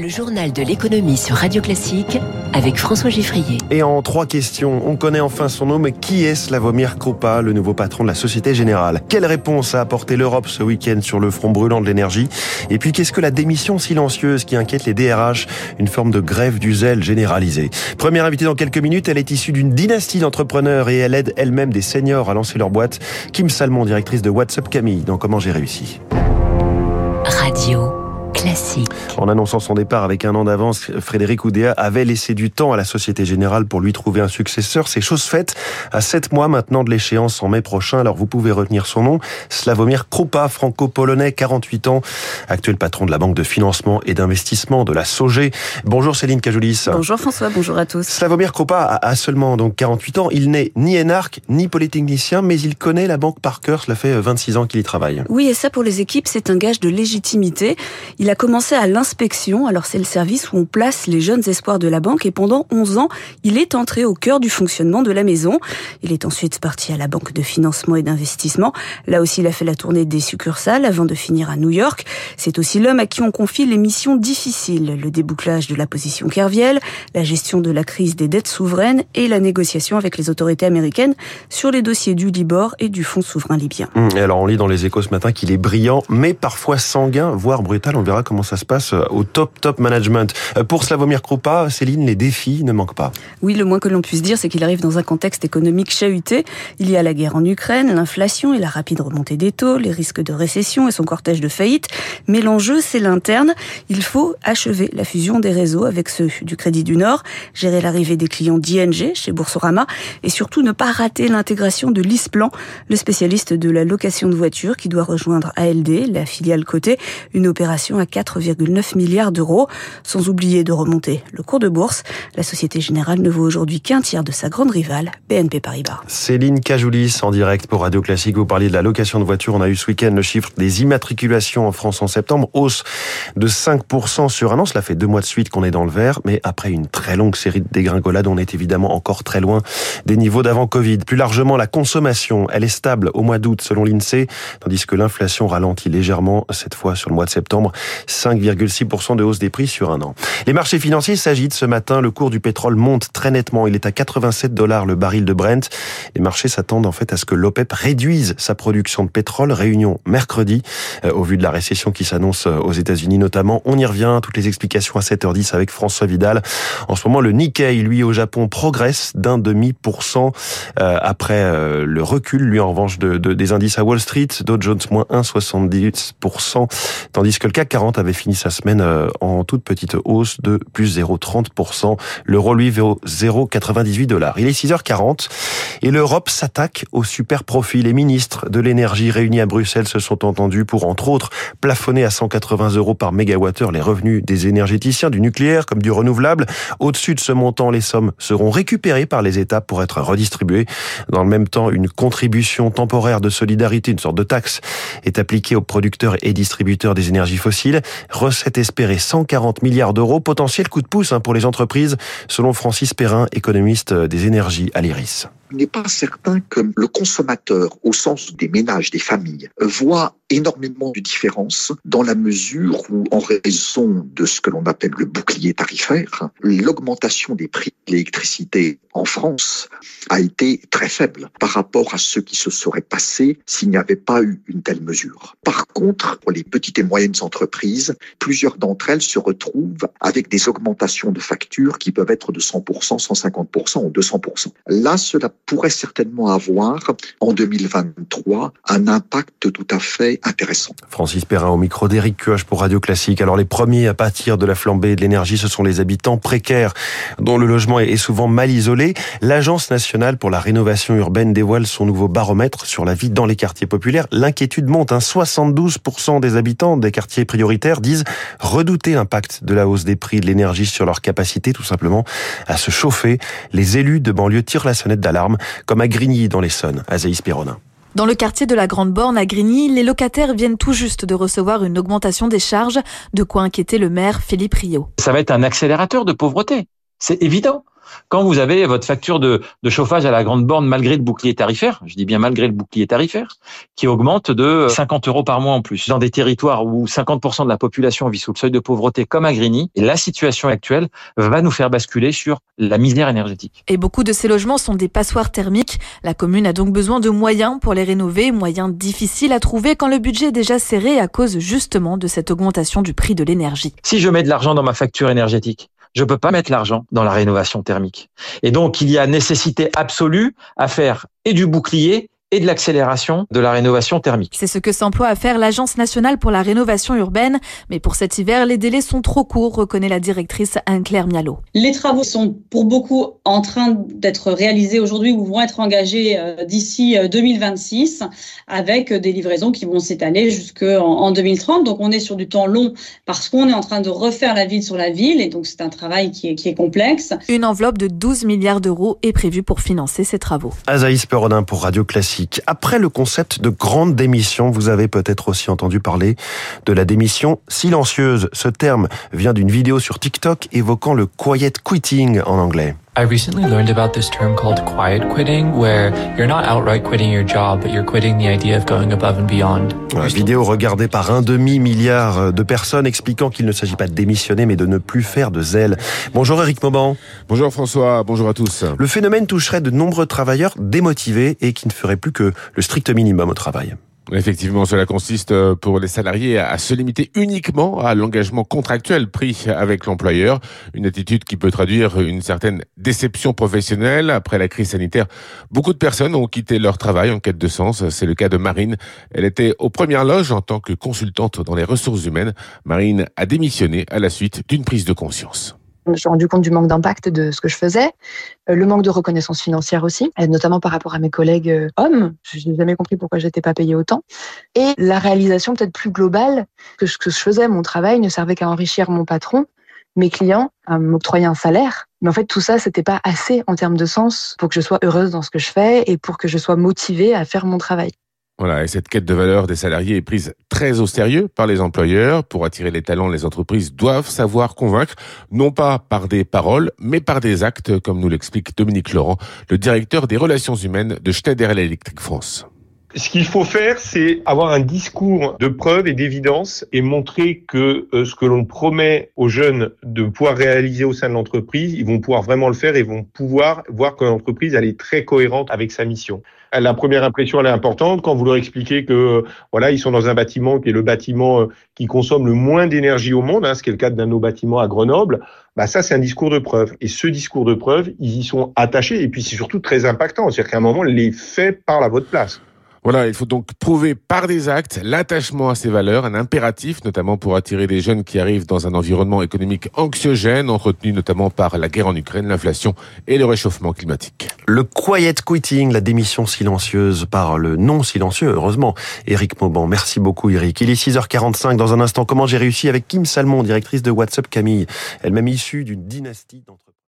Le journal de l'économie sur Radio Classique avec François Giffrier. Et en trois questions, on connaît enfin son nom, mais qui est Slavomir Krupa, le nouveau patron de la Société Générale? Quelle réponse a apporté l'Europe ce week-end sur le front brûlant de l'énergie? Et puis qu'est-ce que la démission silencieuse qui inquiète les DRH Une forme de grève du zèle généralisée. Première invitée dans quelques minutes, elle est issue d'une dynastie d'entrepreneurs et elle aide elle-même des seniors à lancer leur boîte. Kim Salmon, directrice de WhatsApp Camille, dans Comment j'ai réussi. Classique. En annonçant son départ avec un an d'avance, Frédéric Oudéa avait laissé du temps à la Société Générale pour lui trouver un successeur. C'est chose faite à sept mois maintenant de l'échéance en mai prochain. Alors vous pouvez retenir son nom, Slavomir Krupa, franco-polonais, 48 ans, actuel patron de la Banque de financement et d'investissement de la SOGé. Bonjour Céline Cajoulis. Bonjour François, bonjour à tous. Slavomir Krupa a seulement donc 48 ans. Il n'est ni énarque, ni polytechnicien, mais il connaît la banque par cœur. Cela fait 26 ans qu'il y travaille. Oui, et ça pour les équipes, c'est un gage de légitimité. Il a commencé à l'inspection, alors c'est le service où on place les jeunes espoirs de la banque et pendant 11 ans, il est entré au cœur du fonctionnement de la maison. Il est ensuite parti à la banque de financement et d'investissement. Là aussi, il a fait la tournée des succursales avant de finir à New York. C'est aussi l'homme à qui on confie les missions difficiles, le débouclage de la position Kerviel, la gestion de la crise des dettes souveraines et la négociation avec les autorités américaines sur les dossiers du Libor et du Fonds souverain libyen. Hum, et alors on lit dans les échos ce matin qu'il est brillant, mais parfois sanguin, voire brutal. On verra comment ça se passe euh, au top top management. Euh, pour Slavomir Krupa, Céline, les défis ne manquent pas. Oui, le moins que l'on puisse dire, c'est qu'il arrive dans un contexte économique chahuté. Il y a la guerre en Ukraine, l'inflation et la rapide remontée des taux, les risques de récession et son cortège de faillite. Mais l'enjeu, c'est l'interne. Il faut achever la fusion des réseaux avec ceux du Crédit du Nord, gérer l'arrivée des clients d'ING chez Boursorama et surtout ne pas rater l'intégration de l'ISPLAN, le spécialiste de la location de voitures qui doit rejoindre ALD, la filiale cotée, une opération à 4,9 milliards d'euros, sans oublier de remonter le cours de bourse. La Société Générale ne vaut aujourd'hui qu'un tiers de sa grande rivale, BNP Paribas. Céline Cajoulis en direct pour Radio Classique. Vous parliez de la location de voitures. On a eu ce week-end le chiffre des immatriculations en France en septembre, hausse de 5% sur un an. Cela fait deux mois de suite qu'on est dans le vert, mais après une très longue série de dégringolades, on est évidemment encore très loin des niveaux d'avant Covid. Plus largement, la consommation, elle est stable au mois d'août selon l'INSEE, tandis que l'inflation ralentit légèrement cette fois sur le mois de septembre, 5,6% de hausse des prix sur un an. Les marchés financiers s'agitent ce matin. Le cours du pétrole monte très nettement. Il est à 87 dollars le baril de Brent. Les marchés s'attendent en fait à ce que l'OPEP réduise sa production de pétrole. Réunion mercredi, euh, au vu de la récession qui s'annonce euh, aux États-Unis notamment. On y revient. Toutes les explications à 7h10 avec François Vidal. En ce moment, le Nikkei, lui, au Japon, progresse d'un demi pour cent euh, après le recul, lui, en revanche, de, de, des indices à Wall Street. Dow Jones, moins 1,70%, tandis que le CAC 40 avait fini sa semaine en toute petite hausse de plus 0,30%. L'euro, lui, vaut 0,98 dollars. Il est 6h40 et l'Europe s'attaque au super profit. Les ministres de l'énergie réunis à Bruxelles se sont entendus pour, entre autres, plafonner à 180 euros par mégawattheure les revenus des énergéticiens, du nucléaire comme du renouvelable. Au-dessus de ce montant, les sommes seront récupérées par les États pour être redistribuées. Dans le même temps, une contribution temporaire de solidarité, une sorte de taxe, est appliquée aux producteurs et distributeurs des énergies fossiles. Recette espérée 140 milliards d'euros. Potentiel coup de pouce hein, pour les entreprises, selon Francis Perrin, économiste des énergies à l'IRIS il n'est pas certain que le consommateur, au sens des ménages, des familles, voit énormément de différences dans la mesure où, en raison de ce que l'on appelle le bouclier tarifaire, l'augmentation des prix de l'électricité en France a été très faible par rapport à ce qui se serait passé s'il n'y avait pas eu une telle mesure. Par contre, pour les petites et moyennes entreprises, plusieurs d'entre elles se retrouvent avec des augmentations de factures qui peuvent être de 100%, 150% ou 200%. Là, cela pourrait certainement avoir en 2023 un impact tout à fait intéressant. Francis Perrin au micro d'Éric Cuoche pour Radio Classique. Alors les premiers à pâtir de la flambée de l'énergie, ce sont les habitants précaires dont le logement est souvent mal isolé. L'Agence nationale pour la rénovation urbaine dévoile son nouveau baromètre sur la vie dans les quartiers populaires. L'inquiétude monte. Hein. 72% des habitants des quartiers prioritaires disent redouter l'impact de la hausse des prix de l'énergie sur leur capacité tout simplement à se chauffer. Les élus de banlieue tirent la sonnette d'alarme comme à Grigny dans l'Essonne. Azaïs Pironin. Dans le quartier de la Grande Borne à Grigny, les locataires viennent tout juste de recevoir une augmentation des charges, de quoi inquiéter le maire Philippe Rio. Ça va être un accélérateur de pauvreté, c'est évident. Quand vous avez votre facture de, de chauffage à la grande borne malgré le bouclier tarifaire, je dis bien malgré le bouclier tarifaire, qui augmente de 50 euros par mois en plus, dans des territoires où 50% de la population vit sous le seuil de pauvreté comme à Grigny, et la situation actuelle va nous faire basculer sur la misère énergétique. Et beaucoup de ces logements sont des passoires thermiques. La commune a donc besoin de moyens pour les rénover, moyens difficiles à trouver quand le budget est déjà serré à cause justement de cette augmentation du prix de l'énergie. Si je mets de l'argent dans ma facture énergétique, je peux pas mettre l'argent dans la rénovation thermique. Et donc, il y a nécessité absolue à faire et du bouclier et de l'accélération de la rénovation thermique. C'est ce que s'emploie à faire l'Agence nationale pour la rénovation urbaine. Mais pour cet hiver, les délais sont trop courts, reconnaît la directrice Anne-Claire Mialot. Les travaux sont pour beaucoup en train d'être réalisés aujourd'hui ou vont être engagés euh, d'ici 2026 euh, avec des livraisons qui vont s'étaler jusqu'en 2030. Donc on est sur du temps long parce qu'on est en train de refaire la ville sur la ville et donc c'est un travail qui est, qui est complexe. Une enveloppe de 12 milliards d'euros est prévue pour financer ces travaux. Azaïs Perodin pour Radio Classique. Après le concept de grande démission, vous avez peut-être aussi entendu parler de la démission silencieuse. Ce terme vient d'une vidéo sur TikTok évoquant le quiet quitting en anglais. I recently learned about this term called quiet quitting, where you're not outright quitting your job, but you're quitting the idea of going above and beyond. Une vidéo regardée par un demi-milliard de personnes expliquant qu'il ne s'agit pas de démissionner, mais de ne plus faire de zèle. Bonjour Eric Mauban. Bonjour François, bonjour à tous. Le phénomène toucherait de nombreux travailleurs démotivés et qui ne feraient plus que le strict minimum au travail. Effectivement, cela consiste euh, pour les salariés à se limiter uniquement à l'engagement contractuel pris avec l'employeur, une attitude qui peut traduire une certaine déception professionnelle. Après la crise sanitaire, beaucoup de personnes ont quitté leur travail en quête de sens. C'est le cas de Marine. Elle était aux premières loges en tant que consultante dans les ressources humaines. Marine a démissionné à la suite d'une prise de conscience. Je me suis rendu compte du manque d'impact de ce que je faisais, euh, le manque de reconnaissance financière aussi, notamment par rapport à mes collègues euh, hommes. Je n'ai jamais compris pourquoi j'étais pas payée autant. Et la réalisation peut-être plus globale que ce que je faisais, mon travail ne servait qu'à enrichir mon patron, mes clients, à m'octroyer un salaire. Mais en fait, tout ça, c'était pas assez en termes de sens pour que je sois heureuse dans ce que je fais et pour que je sois motivée à faire mon travail. Voilà, et cette quête de valeur des salariés est prise très au sérieux par les employeurs. Pour attirer les talents, les entreprises doivent savoir convaincre, non pas par des paroles, mais par des actes, comme nous l'explique Dominique Laurent, le directeur des relations humaines de Schneider Electric France. Ce qu'il faut faire, c'est avoir un discours de preuve et d'évidence et montrer que euh, ce que l'on promet aux jeunes de pouvoir réaliser au sein de l'entreprise, ils vont pouvoir vraiment le faire et vont pouvoir voir que l'entreprise elle est très cohérente avec sa mission. La première impression elle est importante quand vous leur expliquez que voilà ils sont dans un bâtiment qui est le bâtiment euh, qui consomme le moins d'énergie au monde, hein, ce qui est le cas d'un de nos bâtiments à Grenoble. Bah ça c'est un discours de preuve et ce discours de preuve ils y sont attachés et puis c'est surtout très impactant, c'est-à-dire qu'à un moment les faits parlent à votre place. Voilà, il faut donc prouver par des actes l'attachement à ces valeurs, un impératif notamment pour attirer des jeunes qui arrivent dans un environnement économique anxiogène, entretenu notamment par la guerre en Ukraine, l'inflation et le réchauffement climatique. Le quiet quitting, la démission silencieuse par le non silencieux, heureusement. Eric Mauban, merci beaucoup Eric. Il est 6h45 dans un instant. Comment j'ai réussi avec Kim Salmon, directrice de WhatsApp Camille, elle-même issue d'une dynastie d'entre